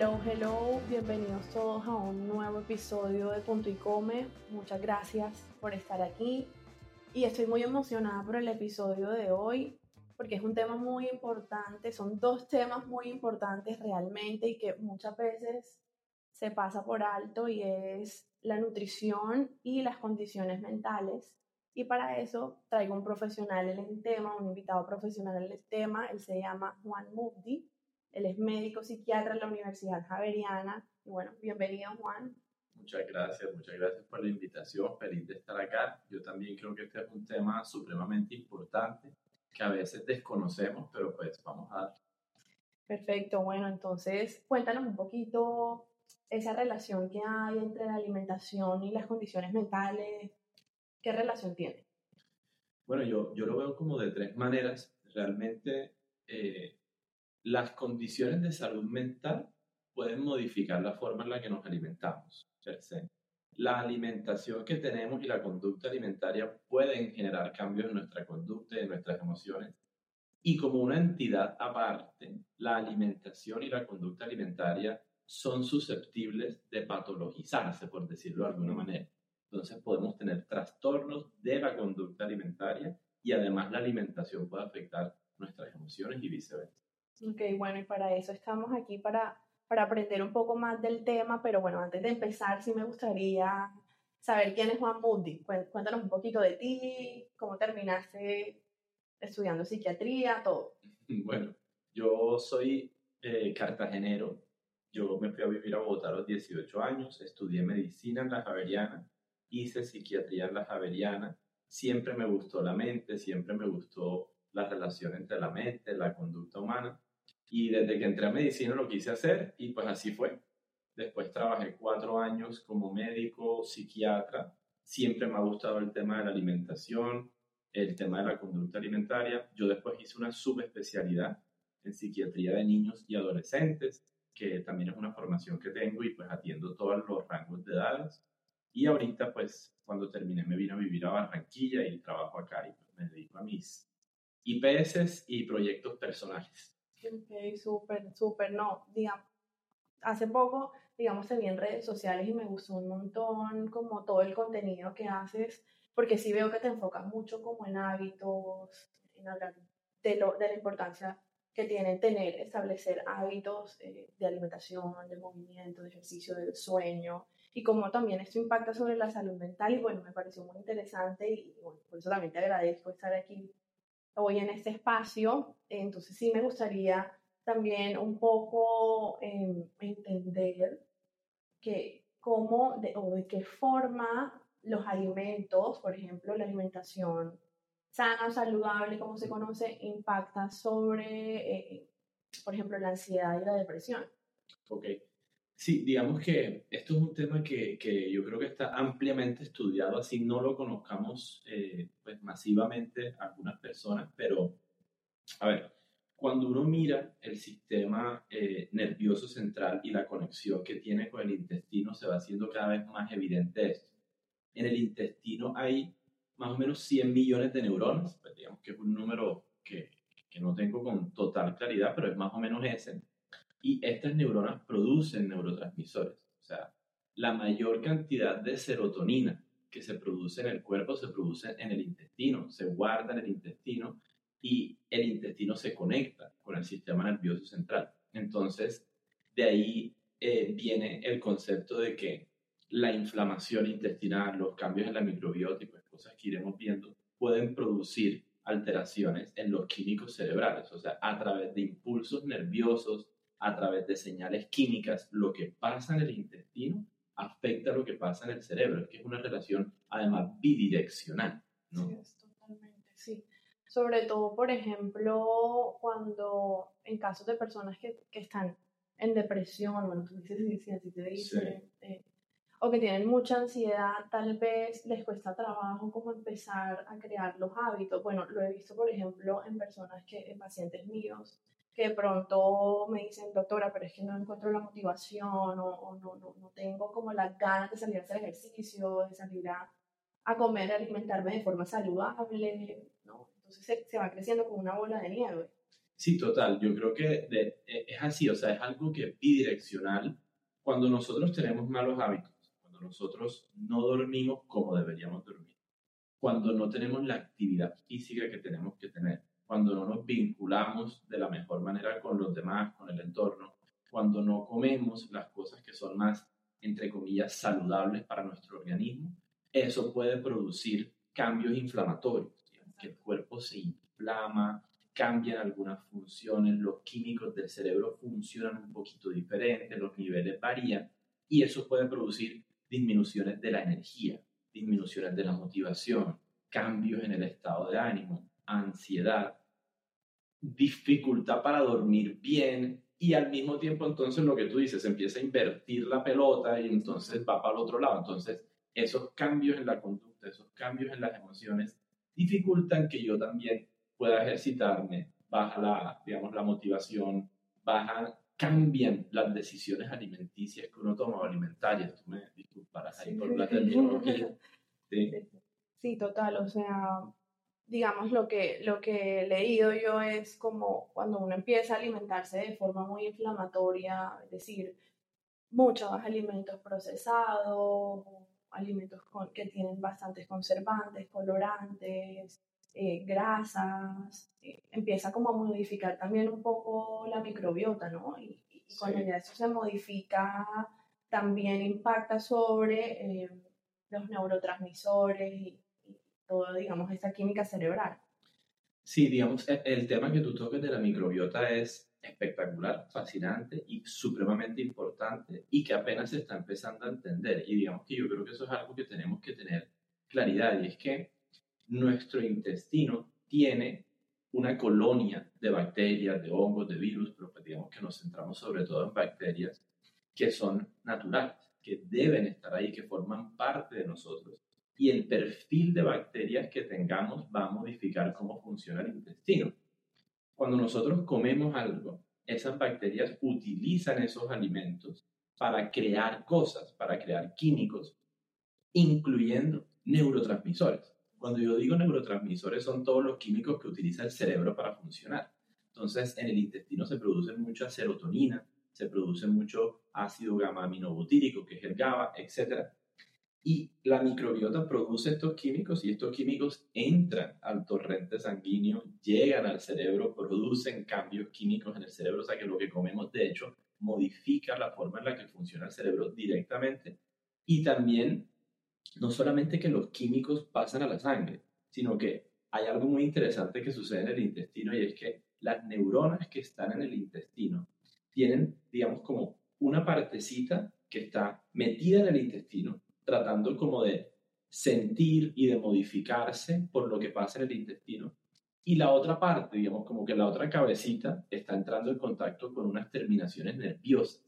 Hello, hello, bienvenidos todos a un nuevo episodio de Punto y Come. Muchas gracias por estar aquí y estoy muy emocionada por el episodio de hoy porque es un tema muy importante, son dos temas muy importantes realmente y que muchas veces se pasa por alto y es la nutrición y las condiciones mentales. Y para eso traigo un profesional en el tema, un invitado profesional en el tema, él se llama Juan Mubdi él es médico psiquiatra en la Universidad Javeriana. Y bueno, bienvenido Juan. Muchas gracias, muchas gracias por la invitación. Feliz de estar acá. Yo también creo que este es un tema supremamente importante que a veces desconocemos, pero pues vamos a dar. Perfecto, bueno, entonces cuéntanos un poquito esa relación que hay entre la alimentación y las condiciones mentales. ¿Qué relación tiene? Bueno, yo, yo lo veo como de tres maneras. Realmente eh, las condiciones de salud mental pueden modificar la forma en la que nos alimentamos. La alimentación que tenemos y la conducta alimentaria pueden generar cambios en nuestra conducta y en nuestras emociones. Y como una entidad aparte, la alimentación y la conducta alimentaria son susceptibles de patologizarse, por decirlo de alguna manera. Entonces podemos tener trastornos de la conducta alimentaria y además la alimentación puede afectar nuestras emociones y viceversa. Ok, bueno, y para eso estamos aquí para, para aprender un poco más del tema, pero bueno, antes de empezar, sí me gustaría saber quién es Juan Mundi. Cuéntanos un poquito de ti, cómo terminaste estudiando psiquiatría, todo. Bueno, yo soy eh, cartagenero. Yo me fui a vivir a Bogotá a los 18 años, estudié medicina en la Javeriana, hice psiquiatría en la Javeriana. Siempre me gustó la mente, siempre me gustó la relación entre la mente, la conducta humana. Y desde que entré a medicina lo quise hacer y pues así fue. Después trabajé cuatro años como médico, psiquiatra. Siempre me ha gustado el tema de la alimentación, el tema de la conducta alimentaria. Yo después hice una subespecialidad en psiquiatría de niños y adolescentes, que también es una formación que tengo y pues atiendo todos los rangos de edades. Y ahorita pues cuando terminé me vine a vivir a Barranquilla y trabajo acá y pues, me dedico a mis IPS y proyectos personales. Ok, súper, súper, no, digamos, hace poco, digamos, te vi en redes sociales y me gustó un montón como todo el contenido que haces, porque sí veo que te enfocas mucho como en hábitos, en hablar de, lo, de la importancia que tiene tener, establecer hábitos eh, de alimentación, de movimiento, de ejercicio, del sueño, y cómo también esto impacta sobre la salud mental, y bueno, me pareció muy interesante, y bueno, por eso también te agradezco estar aquí hoy en este espacio. Entonces sí me gustaría también un poco em, entender que cómo de, o de qué forma los alimentos, por ejemplo, la alimentación sana, saludable, como se conoce, impacta sobre, eh, por ejemplo, la ansiedad y la depresión. Ok. Sí, digamos que esto es un tema que, que, yo creo que está ampliamente estudiado, así no lo conozcamos eh, pues masivamente algunas personas, pero a ver, cuando uno mira el sistema eh, nervioso central y la conexión que tiene con el intestino, se va haciendo cada vez más evidente esto. En el intestino hay más o menos 100 millones de neuronas, pues digamos que es un número que, que no tengo con total claridad, pero es más o menos ese y estas neuronas producen neurotransmisores. O sea, la mayor cantidad de serotonina que se produce en el cuerpo se produce en el intestino, se guarda en el intestino y el intestino se conecta con el sistema nervioso central. Entonces, de ahí eh, viene el concepto de que la inflamación intestinal, los cambios en la microbiota cosas que iremos viendo, pueden producir alteraciones en los químicos cerebrales, o sea, a través de impulsos nerviosos, a través de señales químicas, lo que pasa en el intestino afecta lo que pasa en el cerebro, que es una relación además bidireccional. ¿no? Sí, totalmente, sí. Sobre todo, por ejemplo, cuando en casos de personas que, que están en depresión, bueno, tú dices si así te dice, eh, o que tienen mucha ansiedad, tal vez les cuesta trabajo como empezar a crear los hábitos. Bueno, lo he visto, por ejemplo, en personas que, en pacientes míos, que de pronto me dicen, doctora, pero es que no encuentro la motivación o, no, no, no, tengo como las ganas de salir a hacer ejercicio, de salir a, a comer, a alimentarme de forma saludable, ¿no? Entonces se, se va creciendo como una bola de nieve. Sí, total. Yo creo que e, es así, o sea, es algo que es bidireccional. Cuando nosotros tenemos malos hábitos, cuando nosotros no dormimos como deberíamos dormir, cuando no tenemos la actividad física que tenemos que tener, cuando no nos vinculamos de la mejor manera con los demás, con el entorno, cuando no comemos las cosas que son más, entre comillas, saludables para nuestro organismo, eso puede producir cambios inflamatorios, que el cuerpo se inflama, cambian algunas funciones, los químicos del cerebro funcionan un poquito diferente, los niveles varían y eso puede producir disminuciones de la energía, disminuciones de la motivación, cambios en el estado de ánimo, ansiedad, dificultad para dormir bien y al mismo tiempo entonces lo que tú dices, empieza a invertir la pelota y entonces va para el otro lado. Entonces esos cambios en la conducta, esos cambios en las emociones dificultan que yo también pueda ejercitarme, baja la, digamos, la motivación, baja, cambian las decisiones alimenticias que uno toma o alimentarias. Tú me disculparás ahí por la terminología. Sí. sí, total, o sea, digamos, lo que, lo que he leído yo es como cuando uno empieza a alimentarse de forma muy inflamatoria, es decir, muchos alimentos procesados, alimentos que tienen bastantes conservantes, colorantes, eh, grasas, eh, empieza como a modificar también un poco la microbiota, ¿no? Y, cuando ya eso se modifica, también impacta sobre eh, los neurotransmisores y, toda, digamos, esta química cerebral. Sí, digamos, el, el tema que tú toques de la microbiota es espectacular, fascinante y supremamente importante y que apenas se está empezando a entender. Y digamos que yo creo que eso es algo que tenemos que tener claridad y es que nuestro intestino tiene una colonia de bacterias, de hongos, de virus, pero pues digamos que nos centramos sobre todo en bacterias que son naturales, que deben estar ahí, que forman parte de nosotros. Y el perfil de bacterias que tengamos va a modificar cómo funciona el intestino. Cuando nosotros comemos algo, esas bacterias utilizan esos alimentos para crear cosas, para crear químicos, incluyendo neurotransmisores. Cuando yo digo neurotransmisores son todos los químicos que utiliza el cerebro para funcionar. Entonces, en el intestino se produce mucha serotonina, se produce mucho ácido gamma aminobutírico, que es el GABA, etc. Y la microbiota produce estos químicos y estos químicos entran al torrente sanguíneo, llegan al cerebro, producen cambios químicos en el cerebro, o sea que lo que comemos de hecho modifica la forma en la que funciona el cerebro directamente. Y también no solamente que los químicos pasan a la sangre, sino que hay algo muy interesante que sucede en el intestino y es que las neuronas que están en el intestino tienen, digamos, como una partecita que está metida en el intestino, tratando como de sentir y de modificarse por lo que pasa en el intestino. Y la otra parte, digamos, como que la otra cabecita está entrando en contacto con unas terminaciones nerviosas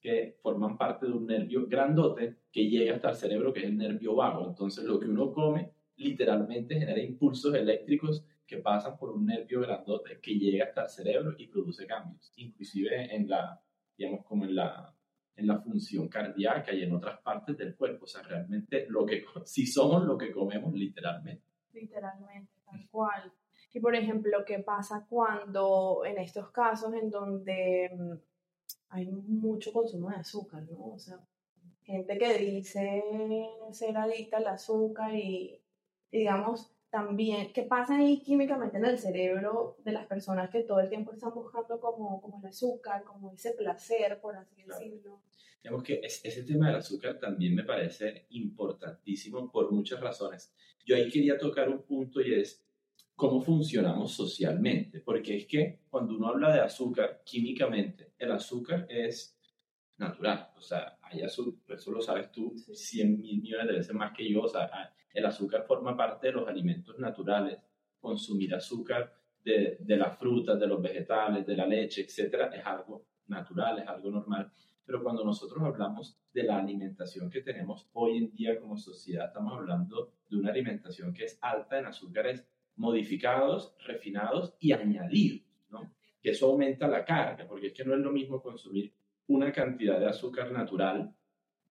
que forman parte de un nervio grandote que llega hasta el cerebro, que es el nervio vago. Entonces, lo que uno come literalmente genera impulsos eléctricos que pasan por un nervio grandote que llega hasta el cerebro y produce cambios, inclusive en la, digamos, como en la, en la función cardíaca y en otras partes del cuerpo. O sea, realmente lo que, si somos lo que comemos, literalmente. Literalmente, tal cual. Y por ejemplo, ¿qué pasa cuando en estos casos en donde mm, hay mucho consumo de azúcar, ¿no? O sea, gente que dice ser adicta al azúcar y, digamos, también, ¿qué pasa ahí químicamente en el cerebro de las personas que todo el tiempo están buscando como, como el azúcar, como ese placer, por así decirlo? Digamos que ese tema del azúcar también me parece importantísimo por muchas razones. Yo ahí quería tocar un punto y es cómo funcionamos socialmente, porque es que cuando uno habla de azúcar químicamente, el azúcar es natural, o sea, hay azúcar, eso lo sabes tú 100 mil millones de veces más que yo, o sea, el azúcar forma parte de los alimentos naturales, consumir azúcar de, de las frutas, de los vegetales, de la leche, etcétera, es algo natural, es algo normal. Pero cuando nosotros hablamos de la alimentación que tenemos hoy en día como sociedad, estamos hablando de una alimentación que es alta en azúcares modificados, refinados y añadidos, ¿no? Que eso aumenta la carga, porque es que no es lo mismo consumir una cantidad de azúcar natural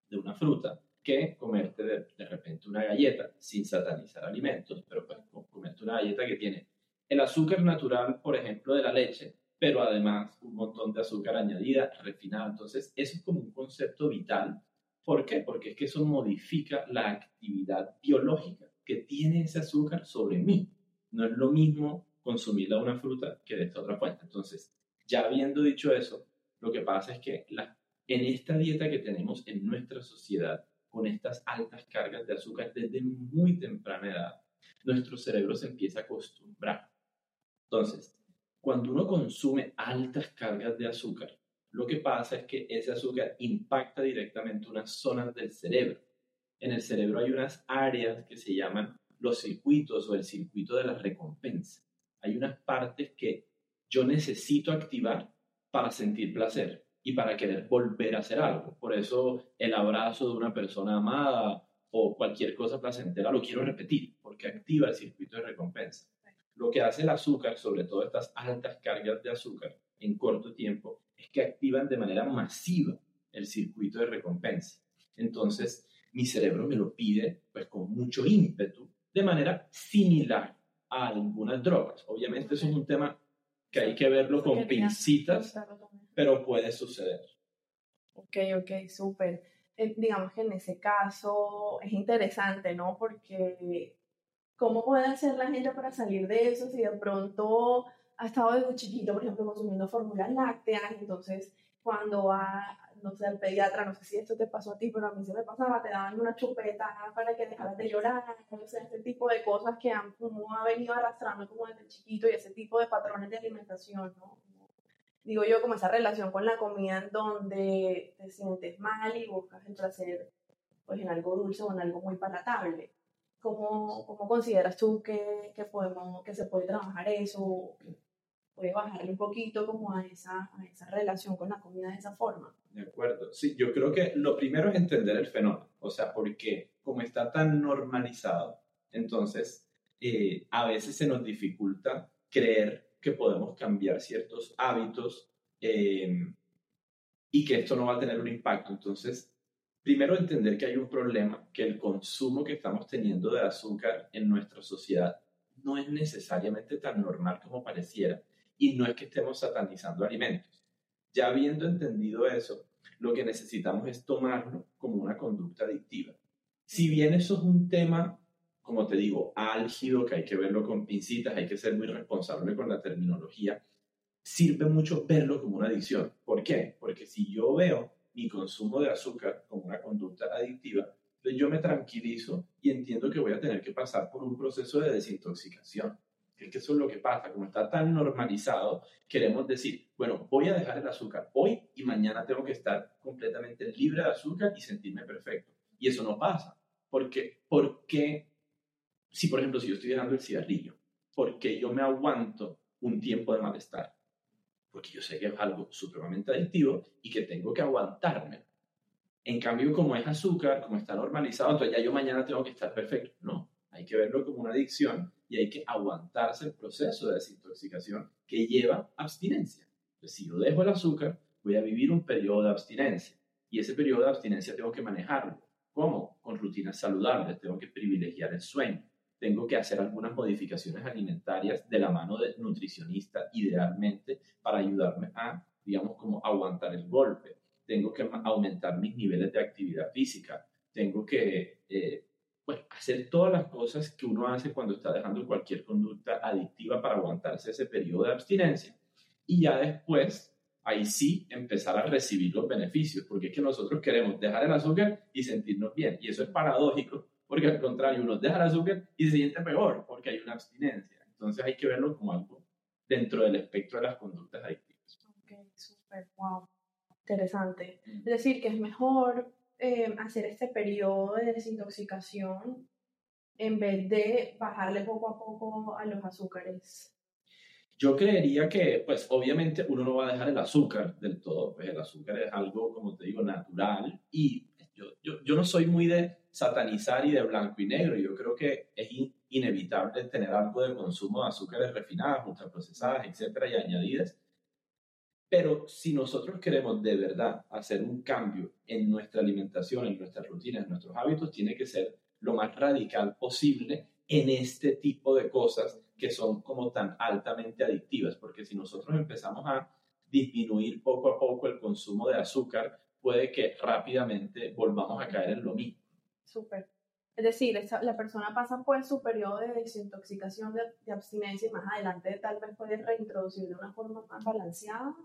de una fruta que comerte de, de, repente una galleta sin satanizar alimentos, pero pues comerte una galleta que tiene el azúcar natural, por ejemplo, de la leche, pero además un montón de azúcar añadida, refinada. Entonces, eso es como un concepto vital. ¿Por qué? Porque es que eso modifica la actividad biológica que tiene ese azúcar sobre mí. No es lo mismo consumir una fruta que de esta otra fuente. Entonces, ya habiendo dicho eso, lo que pasa es que en esta dieta que tenemos en nuestra sociedad, con estas altas cargas de azúcar desde muy temprana edad, nuestro cerebro se empieza a acostumbrar. Entonces, cuando uno consume altas cargas de azúcar, lo que pasa es que ese azúcar impacta directamente unas zonas del cerebro. En el cerebro hay unas áreas que se llaman los circuitos o el circuito de la recompensa. Hay unas partes que yo necesito activar para sentir placer y para querer volver a hacer algo. Por eso el abrazo de una persona amada o cualquier cosa placentera lo quiero repetir, porque activa el circuito de recompensa. Lo que hace el azúcar, sobre todo estas altas cargas de azúcar en corto tiempo, es que activan de manera masiva el circuito de recompensa. Entonces, mi cerebro me lo pide pues con mucho ímpetu, de manera similar a algunas drogas. Obviamente eso es un tema que hay que verlo con pincitas, pero puede suceder. Ok, ok, súper. Eh, digamos que en ese caso es interesante, ¿no? Porque ¿cómo puede hacer la gente para salir de eso si de pronto ha estado desde chiquito, por ejemplo, consumiendo fórmulas lácteas, entonces cuando va, no sé, al pediatra, no sé si esto te pasó a ti, pero a mí se me pasaba, te daban una chupeta para que dejaras de llorar, no sé, ese tipo de cosas que han, como ha venido arrastrando como desde chiquito y ese tipo de patrones de alimentación, ¿no? digo yo, como esa relación con la comida en donde te sientes mal y buscas el placer pues en algo dulce o en algo muy palatable. ¿Cómo, cómo consideras tú que, que, podemos, que se puede trabajar eso? Puede bajarle un poquito como a esa, a esa relación con la comida de esa forma. De acuerdo. Sí, yo creo que lo primero es entender el fenómeno. O sea, porque como está tan normalizado, entonces eh, a veces se nos dificulta creer que podemos cambiar ciertos hábitos eh, y que esto no va a tener un impacto. Entonces, primero entender que hay un problema, que el consumo que estamos teniendo de azúcar en nuestra sociedad no es necesariamente tan normal como pareciera y no es que estemos satanizando alimentos. Ya habiendo entendido eso, lo que necesitamos es tomarlo como una conducta adictiva. Si bien eso es un tema, como te digo, álgido, que hay que verlo con pincitas, hay que ser muy responsable con la terminología, sirve mucho verlo como una adicción. ¿Por qué? Porque si yo veo mi consumo de azúcar como una conducta adictiva, entonces yo me tranquilizo y entiendo que voy a tener que pasar por un proceso de desintoxicación. Es que eso es lo que pasa, como está tan normalizado, queremos decir, bueno, voy a dejar el azúcar hoy y mañana tengo que estar completamente libre de azúcar y sentirme perfecto. Y eso no pasa. Porque, porque si por ejemplo, si yo estoy dejando el cigarrillo, porque yo me aguanto un tiempo de malestar? Porque yo sé que es algo supremamente adictivo y que tengo que aguantarme. En cambio, como es azúcar, como está normalizado, entonces ya yo mañana tengo que estar perfecto. No, hay que verlo como una adicción y hay que aguantarse el proceso de desintoxicación que lleva abstinencia. Entonces, si yo dejo el azúcar, voy a vivir un periodo de abstinencia y ese periodo de abstinencia tengo que manejarlo. ¿Cómo? Con rutinas saludables, tengo que privilegiar el sueño, tengo que hacer algunas modificaciones alimentarias de la mano del nutricionista, idealmente, para ayudarme a, digamos, como aguantar el golpe. Tengo que aumentar mis niveles de actividad física. Tengo que eh, hacer todas las cosas que uno hace cuando está dejando cualquier conducta adictiva para aguantarse ese periodo de abstinencia. Y ya después, ahí sí, empezar a recibir los beneficios, porque es que nosotros queremos dejar el azúcar y sentirnos bien. Y eso es paradójico, porque al contrario, uno deja el azúcar y se siente peor, porque hay una abstinencia. Entonces hay que verlo como algo dentro del espectro de las conductas adictivas. Ok, súper, wow. Interesante. Es decir, que es mejor eh, hacer este periodo de desintoxicación en vez de bajarle poco a poco a los azúcares. Yo creería que, pues obviamente uno no va a dejar el azúcar del todo, pues el azúcar es algo, como te digo, natural y yo, yo, yo no soy muy de satanizar y de blanco y negro, yo creo que es inevitable tener algo de consumo de azúcares refinadas, ultraprocesadas, etcétera, y añadidas. Pero si nosotros queremos de verdad hacer un cambio en nuestra alimentación, en nuestras rutinas, en nuestros hábitos, tiene que ser lo más radical posible en este tipo de cosas que son como tan altamente adictivas, porque si nosotros empezamos a disminuir poco a poco el consumo de azúcar, puede que rápidamente volvamos a caer en lo mismo. Súper. Es decir, la persona pasa por su periodo de desintoxicación, de, abstinencia y más adelante tal vez puede reintroducir de una forma más balanceada.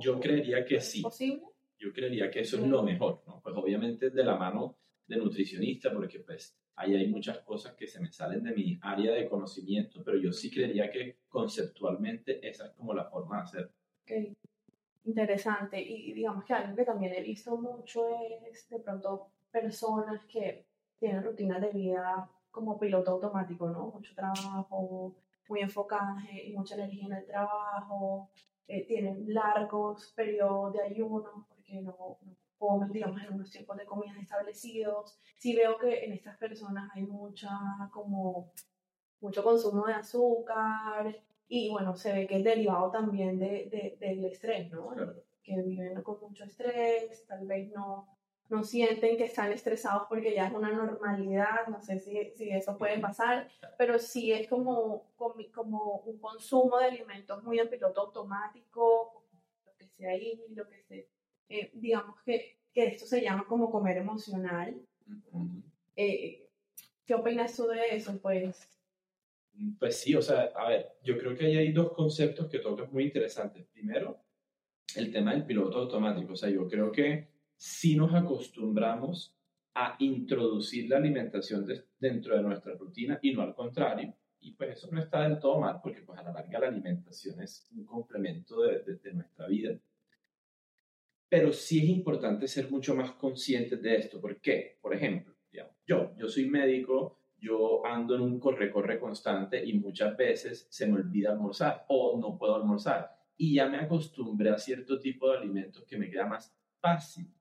Yo creería que sí. posible? Yo creería que eso es lo mejor, ¿no? Pues obviamente de la mano de nutricionista, porque pues ahí hay muchas cosas que se me salen de mi área de conocimiento, pero yo sí creería que conceptualmente esa es como la forma de hacer. Ok, interesante. Y digamos que algo que también he visto mucho es de pronto personas que tienen rutinas de vida como piloto automático, ¿no? Mucho trabajo, muy enfocaje y mucha energía en el trabajo, eh, tienen largos periodos de ayuno porque no, no comen, digamos, en unos tiempos de comida establecidos. Sí veo que en estas personas hay mucha, como, mucho consumo de azúcar y, bueno, se ve que es derivado también de, de, del estrés, ¿no? Que viven con mucho estrés, tal vez no, no sienten que están estresados porque ya es una normalidad, no sé si, si eso puede pasar, pero sí es como, como, un consumo de alimentos muy en piloto automático, lo que sea ahí, lo que sea eh, digamos que, que, esto se llama como comer emocional. Eh, ¿Qué opinas tú de eso? Pues, pues sí, o sea, a ver, yo creo que ahí hay dos conceptos que tocas muy interesantes. Primero, el tema del piloto automático. O sea, yo creo que si nos acostumbramos a introducir la alimentación dentro de nuestra rutina y no al contrario. Y pues eso no está del todo mal porque pues a la larga la alimentación es un complemento de, de nuestra vida. Pero sí es importante ser mucho más conscientes de esto. ¿Por qué? Por ejemplo, yo, yo soy médico, yo ando en un corre-corre constante y muchas veces se me olvida almorzar o no puedo almorzar. Y ya me acostumbré a cierto tipo de alimentos que me queda más fácil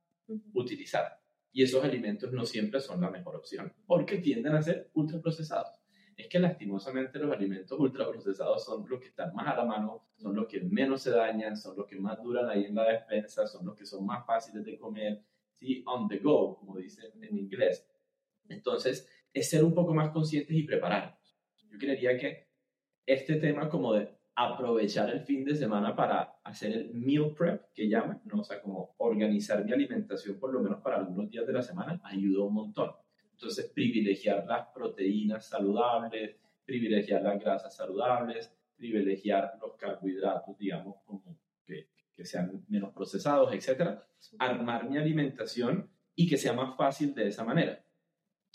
utilizar. Y esos alimentos no siempre son la mejor opción porque tienden a ser ultraprocesados es que lastimosamente los alimentos ultraprocesados son los que están más a la mano, son los que menos se dañan, son los que más duran ahí en la despensa, son los que son más fáciles de comer, ¿sí? on the go, como dicen en inglés. Entonces, es ser un poco más conscientes y prepararnos. Yo creería que este tema como de aprovechar el fin de semana para hacer el meal prep, que llaman, ¿no? o sea, como organizar mi alimentación por lo menos para algunos días de la semana, ayuda un montón. Entonces, privilegiar las proteínas saludables, privilegiar las grasas saludables, privilegiar los carbohidratos, digamos, como que, que sean menos procesados, etc. Armar mi alimentación y que sea más fácil de esa manera.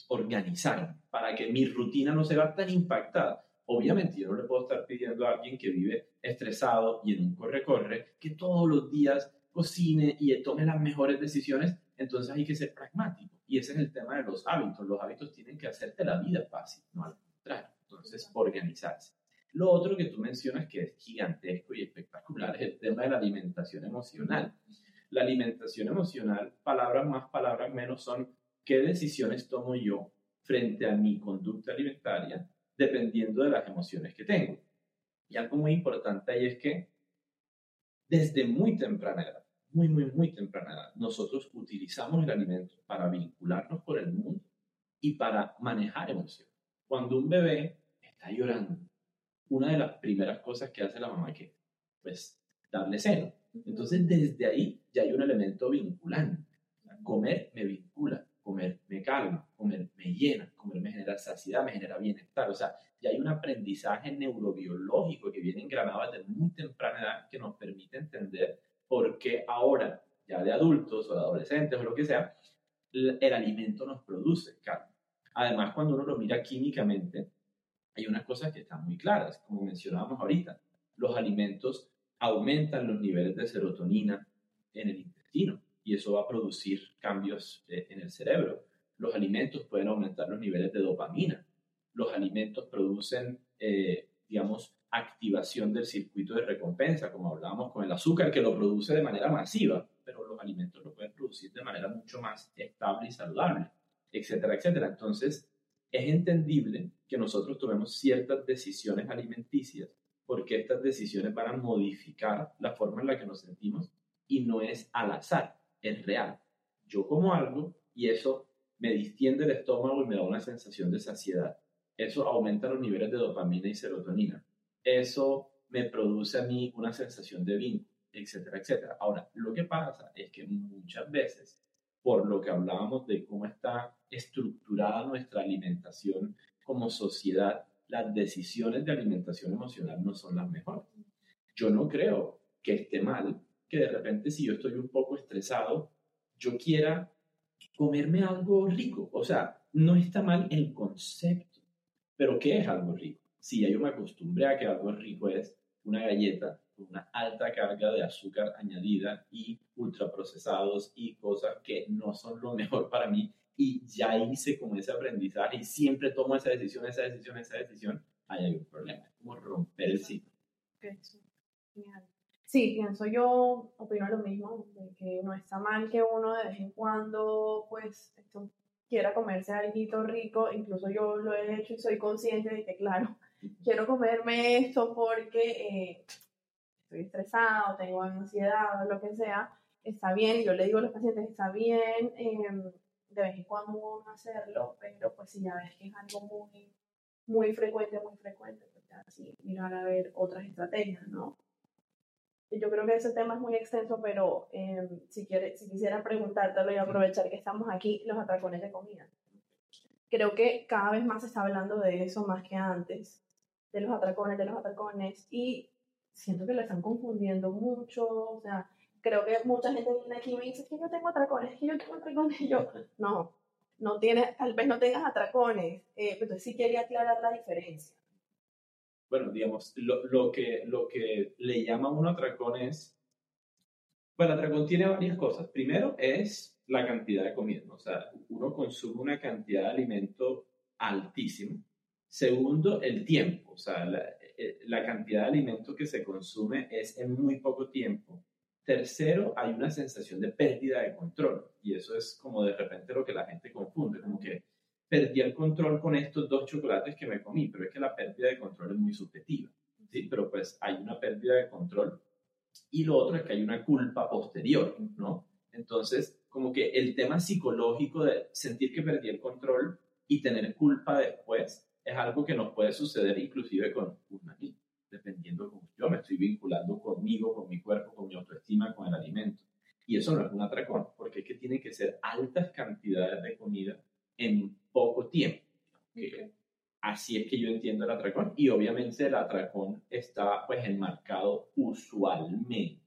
Organizar para que mi rutina no se vea tan impactada. Obviamente, yo no le puedo estar pidiendo a alguien que vive estresado y en un corre-corre que todos los días cocine y tome las mejores decisiones. Entonces hay que ser pragmático y ese es el tema de los hábitos. Los hábitos tienen que hacerte la vida fácil, no al contrario. Entonces, organizarse. Lo otro que tú mencionas que es gigantesco y espectacular es el tema de la alimentación emocional. La alimentación emocional, palabras más, palabras menos, son qué decisiones tomo yo frente a mi conducta alimentaria dependiendo de las emociones que tengo. Y algo muy importante ahí es que desde muy temprana edad, muy, muy, muy temprana edad, nosotros utilizamos el alimento para vincularnos con el mundo y para manejar emociones. Cuando un bebé está llorando, una de las primeras cosas que hace la mamá es pues, darle seno. Entonces, desde ahí ya hay un elemento vinculante. Comer me vincula, comer me calma, comer me llena, comer me genera saciedad, me genera bienestar. O sea, ya hay un aprendizaje neurobiológico que viene engranado desde muy temprana edad que nos permite entender porque ahora, ya de adultos o de adolescentes o lo que sea, el alimento nos produce calma. Además, cuando uno lo mira químicamente, hay unas cosas que están muy claras, como mencionábamos ahorita. Los alimentos aumentan los niveles de serotonina en el intestino y eso va a producir cambios eh, en el cerebro. Los alimentos pueden aumentar los niveles de dopamina. Los alimentos producen eh, digamos, activación del circuito de recompensa, como hablábamos con el azúcar, que lo produce de manera masiva, pero los alimentos lo pueden producir de manera mucho más estable y saludable, etcétera, etcétera. Entonces, es entendible que nosotros tomemos ciertas decisiones alimenticias porque estas decisiones van a modificar la forma en la que nos sentimos y no es al azar, es real. Yo como algo y eso me distiende el estómago y me da una sensación de saciedad. Eso aumenta los niveles de dopamina y serotonina. Eso me produce a mí una sensación de vínculo, etcétera, etcétera. Ahora, lo que pasa es que muchas veces, por lo que hablábamos de cómo está estructurada nuestra alimentación como sociedad, las decisiones de alimentación emocional no son las mejores. Yo no creo que esté mal que de repente si yo estoy un poco estresado, yo quiera comerme algo rico. O sea, no está mal el concepto, pero ¿qué es algo rico? Si ya yo me acostumbré a que algo rico es una galleta con una alta carga de azúcar añadida y ultraprocesados y cosas que no son lo mejor para mí y ya hice como ese aprendizaje y siempre tomo esa decisión, esa decisión, esa decisión, ahí hay un problema, es romper el ciclo. Sí, pienso yo, opino lo mismo, de que no está mal que uno de vez en cuando, pues, quiera comerse algo rico, incluso yo lo he hecho y soy consciente de que, claro, quiero comerme esto porque eh, estoy estresado, tengo ansiedad o lo que sea, está bien, yo le digo a los pacientes, está bien, eh, de vez en cuando uno hacerlo, pero pues si ya ves que es algo muy, muy frecuente, muy frecuente, pues ya sí, mirar a ver otras estrategias, ¿no? Yo creo que ese tema es muy extenso, pero em, si, quiere, si quisiera preguntártelo y aprovechar que estamos aquí, los atracones de comida. Creo que cada vez más se está hablando de eso más que antes, de los atracones, de los atracones, y siento que lo están confundiendo mucho, o sea, creo que mucha gente viene aquí y me dice que yo tengo atracones, que yo tengo atracones, y yo, no, no tienes, tal vez no tengas atracones, eh, pero sí quería aclarar la diferencia. Bueno, digamos, lo, lo, que, lo que le llama un atracón es, bueno, atracón tiene varias cosas. Primero es la cantidad de comida, o sea, uno consume una cantidad de alimento altísimo. Segundo, el tiempo, o sea, la, eh, la cantidad de alimento que se consume es en muy poco tiempo Tercero, hay una sensación de pérdida de control y eso es como de repente lo que la gente confunde, como que perdí el control con estos dos chocolates que me comí, pero es que la pérdida de control es muy subjetiva, ¿sí? Pero pues hay una pérdida de control y lo otro es que hay una culpa posterior, ¿no? Entonces, como que el tema psicológico de sentir que perdí el control y tener culpa después es algo que nos puede suceder inclusive con un amigo dependiendo cómo yo me estoy vinculando conmigo, con mi cuerpo, con mi autoestima, con el alimento. Y eso no es un atracón, porque es que tiene que ser altas cantidades de comida en poco tiempo. Así es que yo entiendo el atracón. Y obviamente el atracón está pues enmarcado usualmente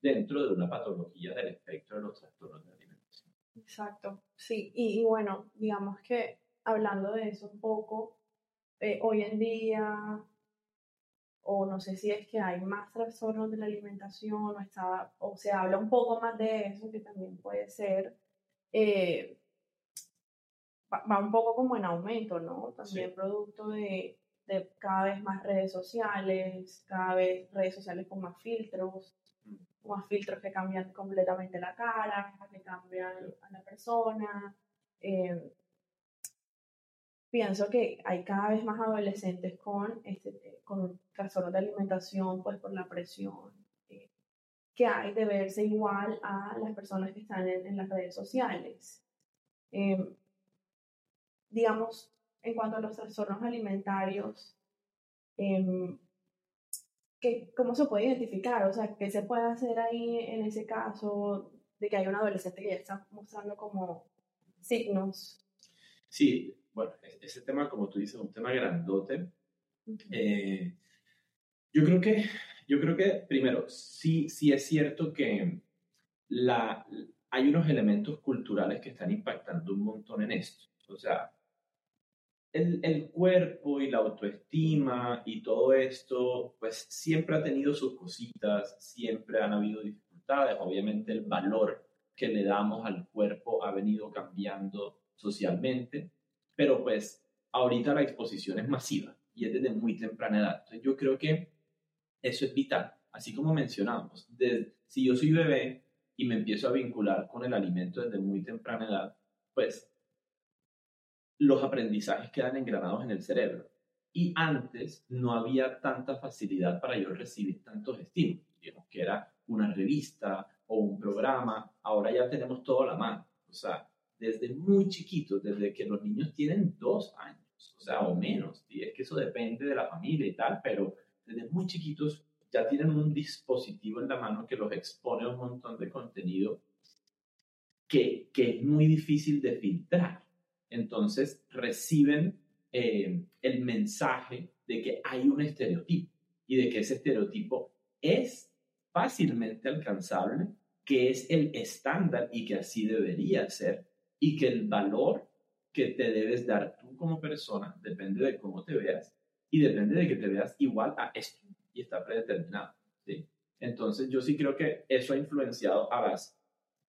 dentro de una patología del espectro de los trastornos de alimentación. Exacto, sí. Y, bueno, digamos que hablando de eso un poco, eh, hoy en día o no sé si es que hay más trastornos de la alimentación o, está, o se habla un poco más de eso, que también puede ser, eh, va, un poco como en aumento, ¿no? También producto de, de, cada vez más redes sociales, cada vez redes sociales con más filtros, más filtros que cambian completamente la cara, que cambian a la persona. Eh, pienso que hay cada vez más adolescentes con, este, con trastornos de alimentación, pues por la presión eh, que hay de verse igual a las personas que están en, las redes sociales. Em, digamos, en cuanto a los trastornos alimentarios, eh, ¿cómo se puede identificar? O sea, ¿qué se puede hacer ahí en ese caso de que hay un adolescente que ya está mostrando como signos? Sí, bueno, ese tema, como tú dices, es un tema grandote. Eh, yo, creo que, yo creo que, primero, sí, sí es cierto que la, hay unos elementos culturales que están impactando un montón en esto. O sea, el, el, cuerpo y la autoestima y todo esto, pues siempre ha tenido sus cositas, siempre han habido dificultades. Obviamente el valor que le damos al cuerpo ha venido cambiando socialmente pero pues ahorita la exposición es masiva. y es desde muy temprana edad. Entonces yo creo que eso es vital. Así como mencionamos, si yo soy bebé y me empiezo a vincular con el alimento desde muy temprana edad, pues los aprendizajes quedan engranados en el cerebro. Y antes no había tanta facilidad para yo recibir tantos estímulos, digamos que era una revista o un programa, ahora ya tenemos todo a la mano. O sea, desde muy chiquitos, desde que los niños tienen dos años, o sea, o menos, y es que eso depende de la familia y tal, pero desde muy chiquitos ya tienen un dispositivo en la mano que los expone a un montón de contenido que, que es muy difícil de filtrar. Entonces reciben eh, el mensaje de que hay un estereotipo y de que ese estereotipo es fácilmente alcanzable, que es el estándar y que así debería ser, y que el valor que te debes dar tú como persona depende de cómo te veas y depende de que te veas igual a esto y está predeterminado. ¿sí? Entonces yo sí creo que eso ha influenciado a las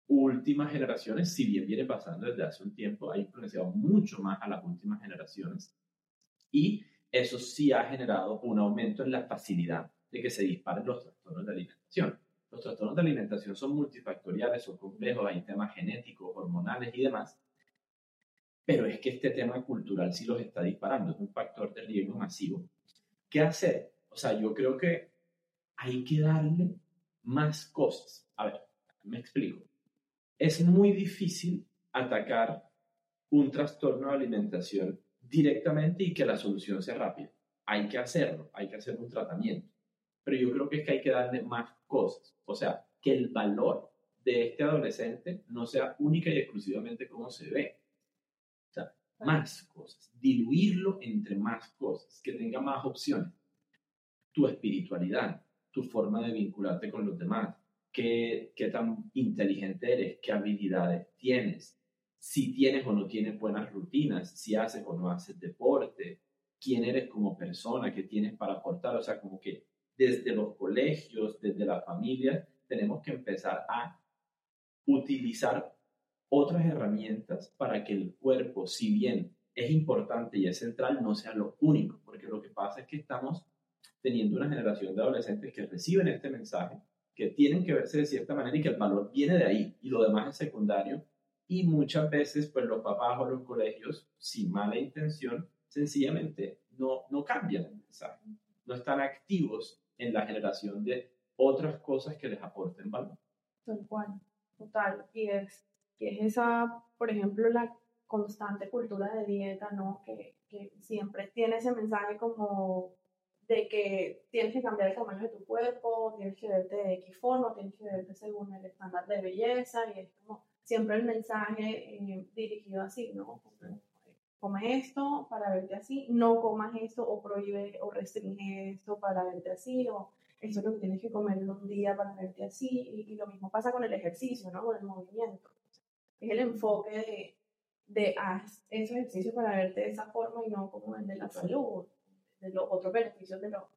últimas generaciones, si bien viene pasando desde hace un tiempo, ha influenciado mucho más a las últimas generaciones y eso sí ha generado un aumento en la facilidad de que se disparen los trastornos de alimentación. Los trastornos de alimentación son multifactoriales, son complejos, hay temas genéticos, hormonales y demás. Pero es que este tema cultural sí los está disparando, es un factor de riesgo masivo. ¿Qué hacer? O sea, yo creo que hay que darle más cosas. A ver, me explico. Es muy difícil atacar un trastorno de alimentación directamente y que la solución sea rápida. Hay que hacerlo, hay que hacer un tratamiento pero yo creo que es que hay que darle más cosas. O sea, que el valor de este adolescente no sea única y exclusivamente como se ve. O sea, más cosas. Diluirlo entre más cosas, que tenga más opciones. Tu espiritualidad, tu forma de vincularte con los demás, qué, qué tan inteligente eres, qué habilidades tienes, si tienes o no tienes buenas rutinas, si haces o no haces deporte, quién eres como persona, qué tienes para aportar. O sea, como que desde los colegios, desde la familia, tenemos que empezar a utilizar otras herramientas para que el cuerpo, si bien es importante y es central, no sea lo único, porque lo que pasa es que estamos teniendo una generación de adolescentes que reciben este mensaje, que tienen que verse de cierta manera y que el valor viene de ahí y lo demás es secundario. Y muchas veces, pues los papás o los colegios, sin mala intención, sencillamente no, no cambian el mensaje, no están activos en la generación de otras cosas que les aporten valor. Tal cual, total. Y es, y es esa, por ejemplo, la constante cultura de dieta, ¿no? Que, que siempre tiene ese mensaje como de que tienes que cambiar el tamaño de tu cuerpo, tienes que verte de X forma, tienes que verte según el estándar de belleza, y es como siempre el mensaje eh, dirigido así, ¿no? come esto para verte así, no comas esto o prohíbe o restringe esto para verte así, o eso es lo que tienes que comer en un día para verte así, y, lo mismo pasa con el ejercicio, ¿no? Con el movimiento. Es el enfoque de, de haz ese ejercicio para verte de esa forma y no como el de la salud, de los otros beneficios de lo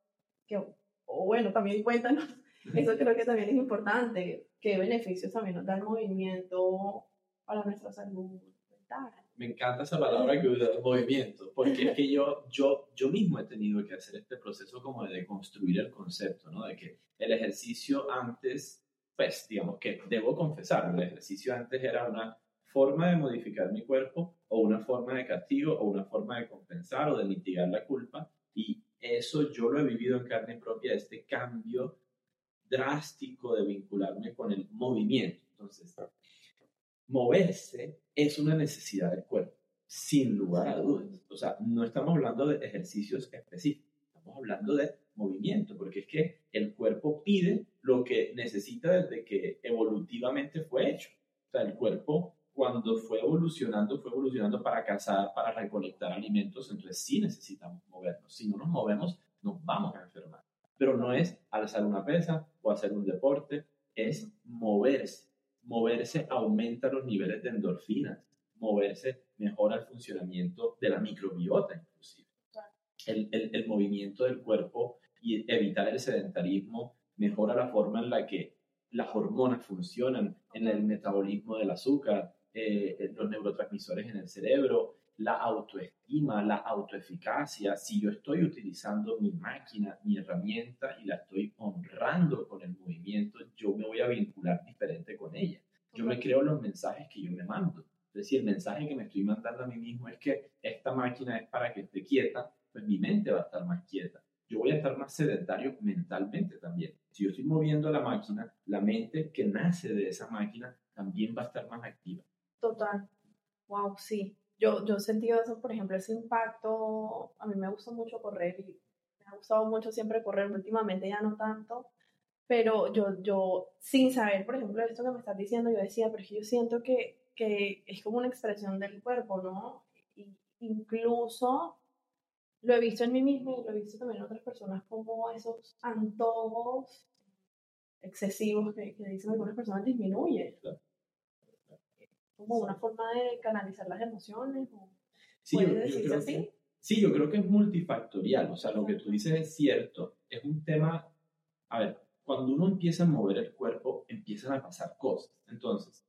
que, o bueno, también cuéntanos, eso creo que también es importante, qué beneficios también nos da el movimiento para nuestra salud mental me encanta esa palabra que usa, movimiento, porque es que yo, yo, yo mismo he tenido que hacer este proceso como de construir el concepto, ¿no? De que el ejercicio antes, pues digamos que debo confesar, el ejercicio antes era una forma de modificar mi cuerpo o una forma de castigo o una forma de compensar o de mitigar la culpa y eso yo lo he vivido en carne propia, este cambio drástico de vincularme con el movimiento. Entonces, moverse es una necesidad del cuerpo, sin lugar a dudas. O sea, no estamos hablando de ejercicios específicos, estamos hablando de movimiento, porque es que el cuerpo pide lo que necesita desde que evolutivamente fue hecho. O sea, el cuerpo cuando fue evolucionando, fue evolucionando para cazar, para recolectar alimentos, entonces sí necesitamos movernos. Si no nos movemos, nos vamos a enfermar. Pero no es alzar una pesa o hacer un deporte, es moverse moverse aumenta los niveles de endorfinas, moverse mejora el funcionamiento de la microbiota inclusive. El, el, movimiento del cuerpo y evitar el sedentarismo mejora la forma en la que las hormonas funcionan en el metabolismo del azúcar, eh, los neurotransmisores en el cerebro, la autoestima, la autoeficacia, si yo estoy utilizando mi máquina, mi herramienta y la estoy honrando con el movimiento, yo me voy a vincular diferente con ella. Yo me creo los mensajes que yo me mando. Es decir, el mensaje que me estoy mandando a mí mismo es que esta máquina es para que esté quieta, pues mi mente va a estar más quieta. Yo voy a estar más sedentario mentalmente también. Si yo estoy moviendo la máquina, la mente que nace de esa máquina también va a estar más activa. Total. Wow, sí yo, yo he sentido eso, por ejemplo, ese impacto, a mí me gusta mucho correr y me ha gustado mucho siempre correr, últimamente ya no tanto, pero yo, yo sin saber, por ejemplo, esto que me estás diciendo, yo decía, pero es que yo siento que, que es como una expresión del cuerpo, ¿no? Incluso lo he visto en mí misma y lo he visto también en otras personas como esos antojos excesivos que, que dicen algunas personas disminuyen como una forma de canalizar las emociones? ¿o sí, yo, creo Que, sí, yo creo que es multifactorial. O sea, lo que tú dices es cierto. Es un tema, a ver, cuando uno empieza a mover el cuerpo, empiezan a pasar cosas. Entonces,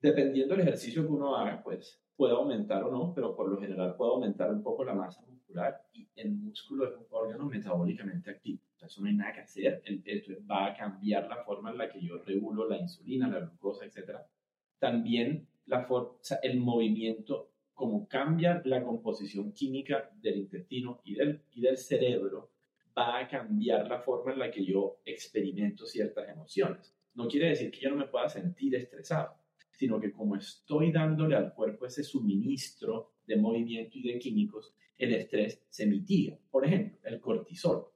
dependiendo del ejercicio que uno haga, pues puede aumentar o no, pero por lo general puede aumentar un poco la masa muscular y el músculo es un órgano metabólicamente activo. O sea, eso no hay nada que hacer. Esto va a cambiar la forma en la que yo regulo la insulina, la glucosa, etcétera también la el movimiento, como cambia la composición química del intestino y del, y del cerebro, va a cambiar la forma en la que yo experimento ciertas emociones. No quiere decir que yo no me pueda sentir estresado, sino que como estoy dándole al cuerpo ese suministro de movimiento y de químicos, el estrés se mitiga. Por ejemplo, el cortisol.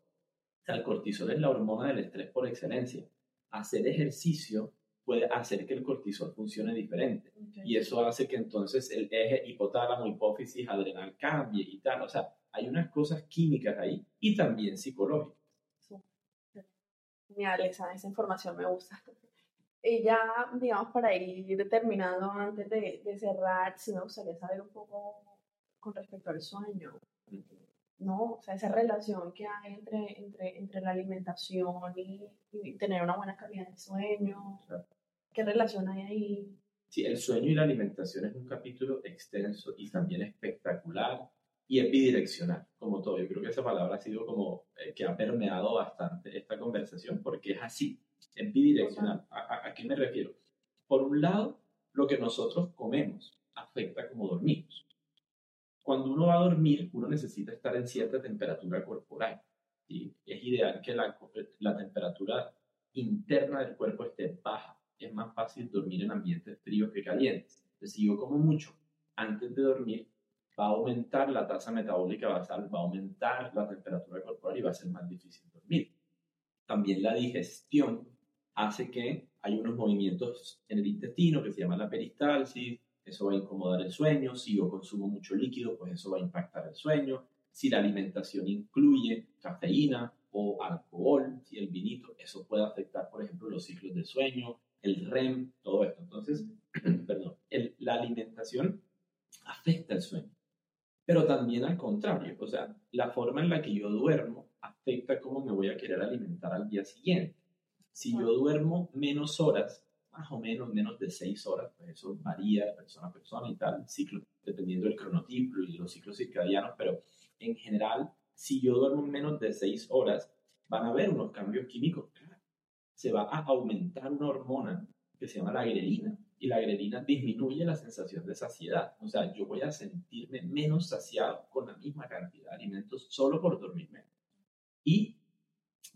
el cortisol es la hormona del estrés por excelencia. Hacer ejercicio puede hacer que el cortisol funcione diferente. Y eso hace que entonces el eje hipotálamo, hipófisis, adrenal cambie y tal. O sea, hay unas cosas químicas ahí y también psicológicas. Genial, esa, esa información me gusta. Y ya, digamos, para ir terminando, antes de, de cerrar, sí me gustaría saber un poco con respecto al sueño. ¿No? O sea, esa relación que hay entre, entre, entre la alimentación y, tener una buena calidad de sueño. ¿Qué relación hay ahí? Sí, el sueño y la alimentación es un capítulo extenso y también espectacular y es bidireccional, como todo. Yo creo que esa palabra ha sido como eh, que ha permeado bastante esta conversación porque es así, es bidireccional. ¿A, a qué me refiero? Por un lado, lo que nosotros comemos afecta como dormimos. Cuando uno va a dormir, uno necesita estar en cierta temperatura corporal. ¿sí? Es ideal que la, la temperatura interna del cuerpo esté baja. Es más fácil dormir en ambientes fríos que calientes. Entonces, si yo como mucho antes de dormir, va a aumentar la tasa metabólica basal, va a aumentar la temperatura corporal y va a ser más difícil dormir. También la digestión hace que hay unos movimientos en el intestino que se llaman la peristalsis, eso va a incomodar el sueño. Si yo consumo mucho líquido, pues eso va a impactar el sueño. Si la alimentación incluye cafeína o alcohol, si el vinito, eso puede afectar, por ejemplo, los ciclos de sueño, el REM, todo esto. Entonces, perdón, la alimentación afecta el sueño. Pero también al contrario, o sea, la forma en la que yo duermo afecta cómo me voy a querer alimentar al día siguiente. Si yo duermo menos horas, más o menos menos de seis horas, pues eso varía de persona a persona y tal, ciclo, dependiendo del cronotipo y los ciclos circadianos, pero en general, si yo duermo menos de seis horas, van a haber unos cambios químicos, Se va a aumentar una hormona que se llama la grelina, y la grelina disminuye la sensación de saciedad. O sea, yo voy a sentirme menos saciado con la misma cantidad de alimentos solo por dormir menos. Y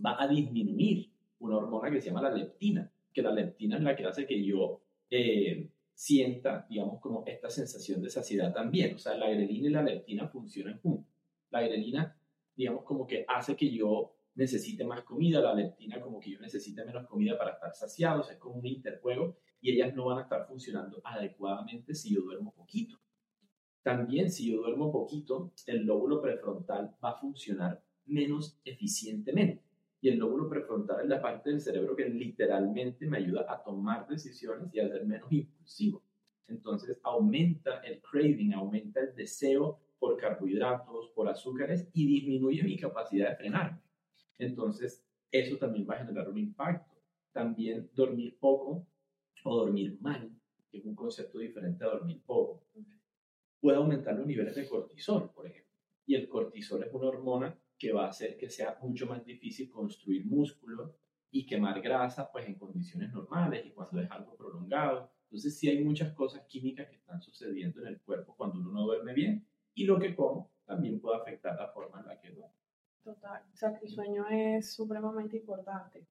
va a disminuir una hormona que se llama la leptina, que la leptina es la que hace que yo eh, sienta, digamos, como esta sensación de saciedad también. O sea, la grelina y la leptina funcionan juntos. La grelina, digamos, como que hace que yo necesite más comida, la leptina como que yo necesite menos comida para estar saciado, o sea, es como un interjuego y ellas no van a estar funcionando adecuadamente si yo duermo poquito. También si yo duermo poquito, el lóbulo prefrontal va a funcionar menos eficientemente. Y el lóbulo prefrontal es la parte del cerebro que literalmente me ayuda a tomar decisiones y a ser menos impulsivo. Entonces aumenta el craving, aumenta el deseo por carbohidratos, por azúcares y disminuye mi capacidad de frenarme. Entonces eso también va a generar un impacto. También dormir poco o dormir mal, que es un concepto diferente a dormir poco. puede aumentar los niveles de cortisol, por ejemplo. Y el cortisol es una hormona que va a hacer que sea mucho más difícil construir músculo y quemar grasa pues en condiciones normales y cuando es algo prolongado. Entonces sí hay muchas cosas químicas que están sucediendo en el cuerpo cuando uno no duerme bien y lo que como también puede afectar la forma en la que duerme. Total, o sea, el sueño es supremamente importante.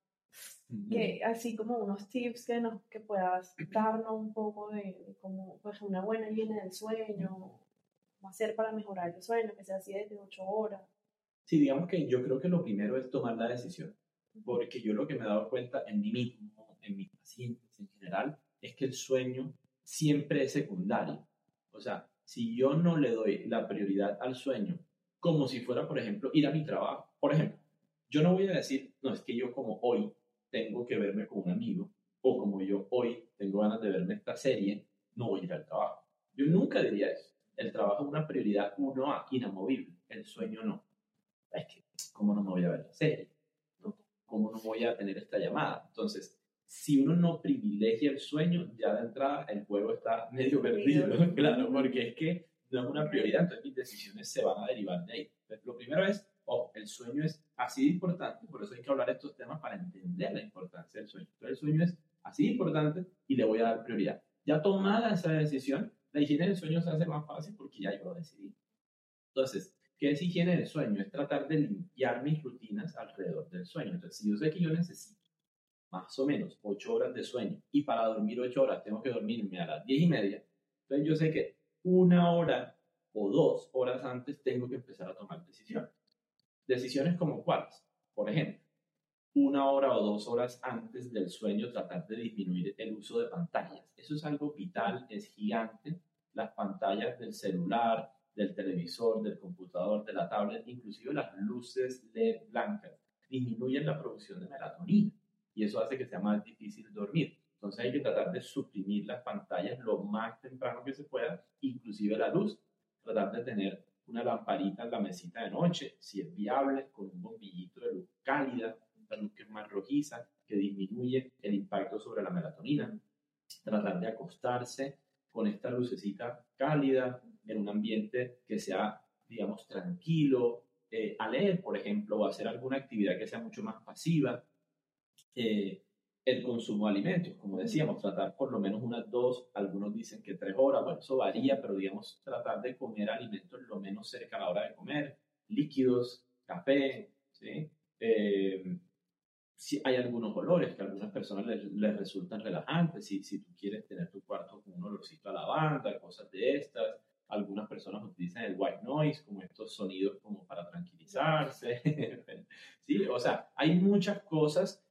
Que así como unos tips que, nos, que puedas darnos un poco de, de como pues, una buena higiene del sueño, cómo hacer para mejorar el sueño, que sea 7, 8 horas. Sí, digamos que yo creo que lo primero es tomar la decisión, porque yo lo que me he dado cuenta en mí mismo, en mis pacientes en general, es que el sueño siempre es secundario. O sea, si yo no le doy la prioridad al sueño, como si fuera, por ejemplo, ir a mi trabajo, por ejemplo, yo no voy a decir, no, es que yo como hoy tengo que verme con un amigo, o como yo hoy tengo ganas de verme esta serie, no voy a ir al trabajo. Yo nunca diría eso. El trabajo es una prioridad uno a inamovible, el sueño no. Es que, ¿cómo no me voy a ver la serie? ¿Cómo no voy a tener esta llamada? Entonces, si uno no privilegia el sueño, ya de entrada el juego está medio perdido, claro, porque es que no es una prioridad, entonces mis decisiones se van a derivar de ahí. Lo primero es, oh, el sueño es así de importante, por eso hay que hablar de estos temas para entender la importancia del sueño. Entonces, el sueño es así de importante y le voy a dar prioridad. Ya tomada esa decisión, la higiene del sueño se hace más fácil porque ya yo lo decidí. Entonces, ¿qué es higiene del sueño? Es tratar de limpiar mis rutinas alrededor del sueño. Entonces, si yo sé que yo necesito más o menos 8 horas de sueño y para dormir 8 horas tengo que dormirme a las 10 y media, entonces yo sé que una hora o dos horas antes tengo que empezar a tomar decisiones. Decisiones como cuáles. Por ejemplo, una hora o dos horas antes del sueño tratar de disminuir el uso de pantallas. Eso es algo vital, es gigante. Las pantallas del celular, del televisor, del computador, de la tablet, inclusive las luces LED blancas, disminuyen la producción de melatonina y eso hace que sea más difícil dormir. Entonces hay que tratar de suprimir las pantallas lo más temprano que se pueda, inclusive la luz, tratar de tener una lamparita en la mesita de noche, si es viable, con un bombillito de luz cálida, una luz que es más rojiza, que disminuye el impacto sobre la melatonina. Tratar de acostarse con esta lucecita cálida en un ambiente que sea, digamos, tranquilo, eh, a leer, por ejemplo, o hacer alguna actividad que sea mucho más pasiva. Eh, el consumo de alimentos, como decíamos, tratar por lo menos unas dos, algunos dicen que tres horas, bueno, eso varía, pero digamos, tratar de comer alimentos lo menos cerca a la hora de comer, líquidos, café, ¿sí? Eh, si hay algunos olores que a algunas personas les, les resultan relajantes, si, si tú quieres tener tu cuarto con un olorcito a lavanda, cosas de estas, algunas personas utilizan el white noise como estos sonidos como para tranquilizarse, sí, o sea, hay muchas cosas.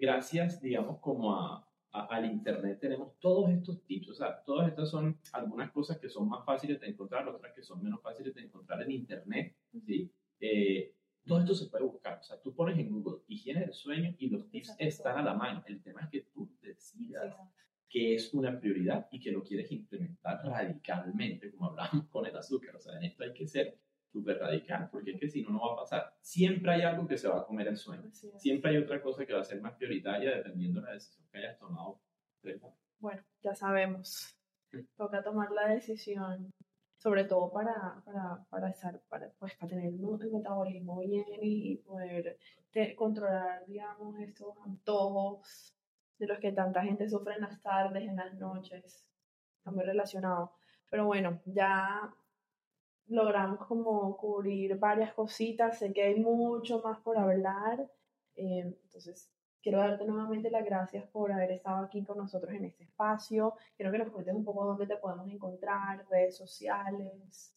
Gracias, digamos, como a, al Internet tenemos todos estos tips, o sea, todas estas son algunas cosas que son más fáciles de encontrar, otras que son menos fáciles de encontrar en Internet, ¿sí? Eh, todo esto se puede buscar, o sea, tú pones en Google higiene del sueño y los tips están a la mano. El tema es que tú decidas que es una prioridad y que lo quieres implementar radicalmente, como hablamos con el azúcar, o sea, en esto hay que ser súper radical, porque es que si no, no va a pasar. Siempre hay algo que se va a comer el sueño. Siempre hay otra cosa que va a ser más prioritaria dependiendo de la decisión que hayas tomado. Bueno, ya sabemos. Toca tomar la decisión, sobre todo para, para, para estar, para, pues, para tener el metabolismo bien y poder controlar, digamos, estos antojos de los que tanta gente sufre en las tardes, en las noches. Está muy relacionado. Pero bueno, ya logramos como cubrir varias cositas, sé que hay mucho más por hablar, eh, entonces quiero darte nuevamente las gracias por haber estado aquí con nosotros en este espacio, quiero que nos cuentes un poco dónde te podemos encontrar, redes sociales.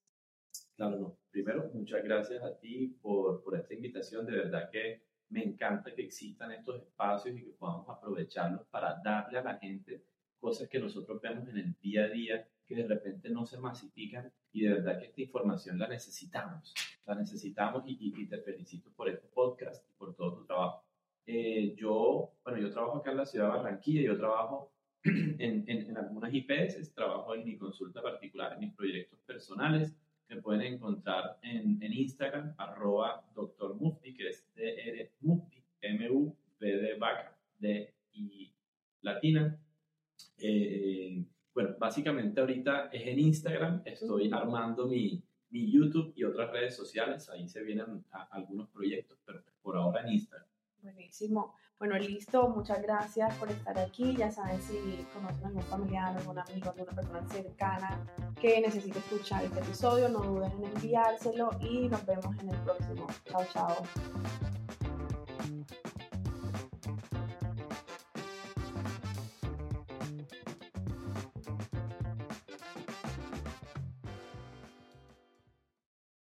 Claro, no. Primero, muchas gracias a ti por, por esta invitación, de verdad que me encanta que existan estos espacios y que podamos aprovecharlos para darle a la gente cosas que nosotros vemos en el día a día que de repente no se masifican y de verdad que esta información la necesitamos, la necesitamos y, y, te felicito por este podcast y por todo tu trabajo. Eh, yo, bueno, yo trabajo acá en la ciudad de Barranquilla, yo trabajo en, en, en, algunas IPS, trabajo en mi consulta particular, en mis proyectos personales, me pueden encontrar en, en Instagram, arroba doctor Mufti, que es DR Mufti, M-U-V de vaca, D y latina. Eh, bueno, básicamente ahorita es en Instagram, estoy armando mi, mi YouTube y otras redes sociales, ahí se vienen algunos proyectos, pero por ahora en Instagram. Buenísimo. Bueno, listo, muchas gracias por estar aquí. Ya saben, si conocen a algún familiar, algún amigo, alguna persona cercana que necesite escuchar este episodio, no duden en enviárselo y nos vemos en el próximo. Chao, chao.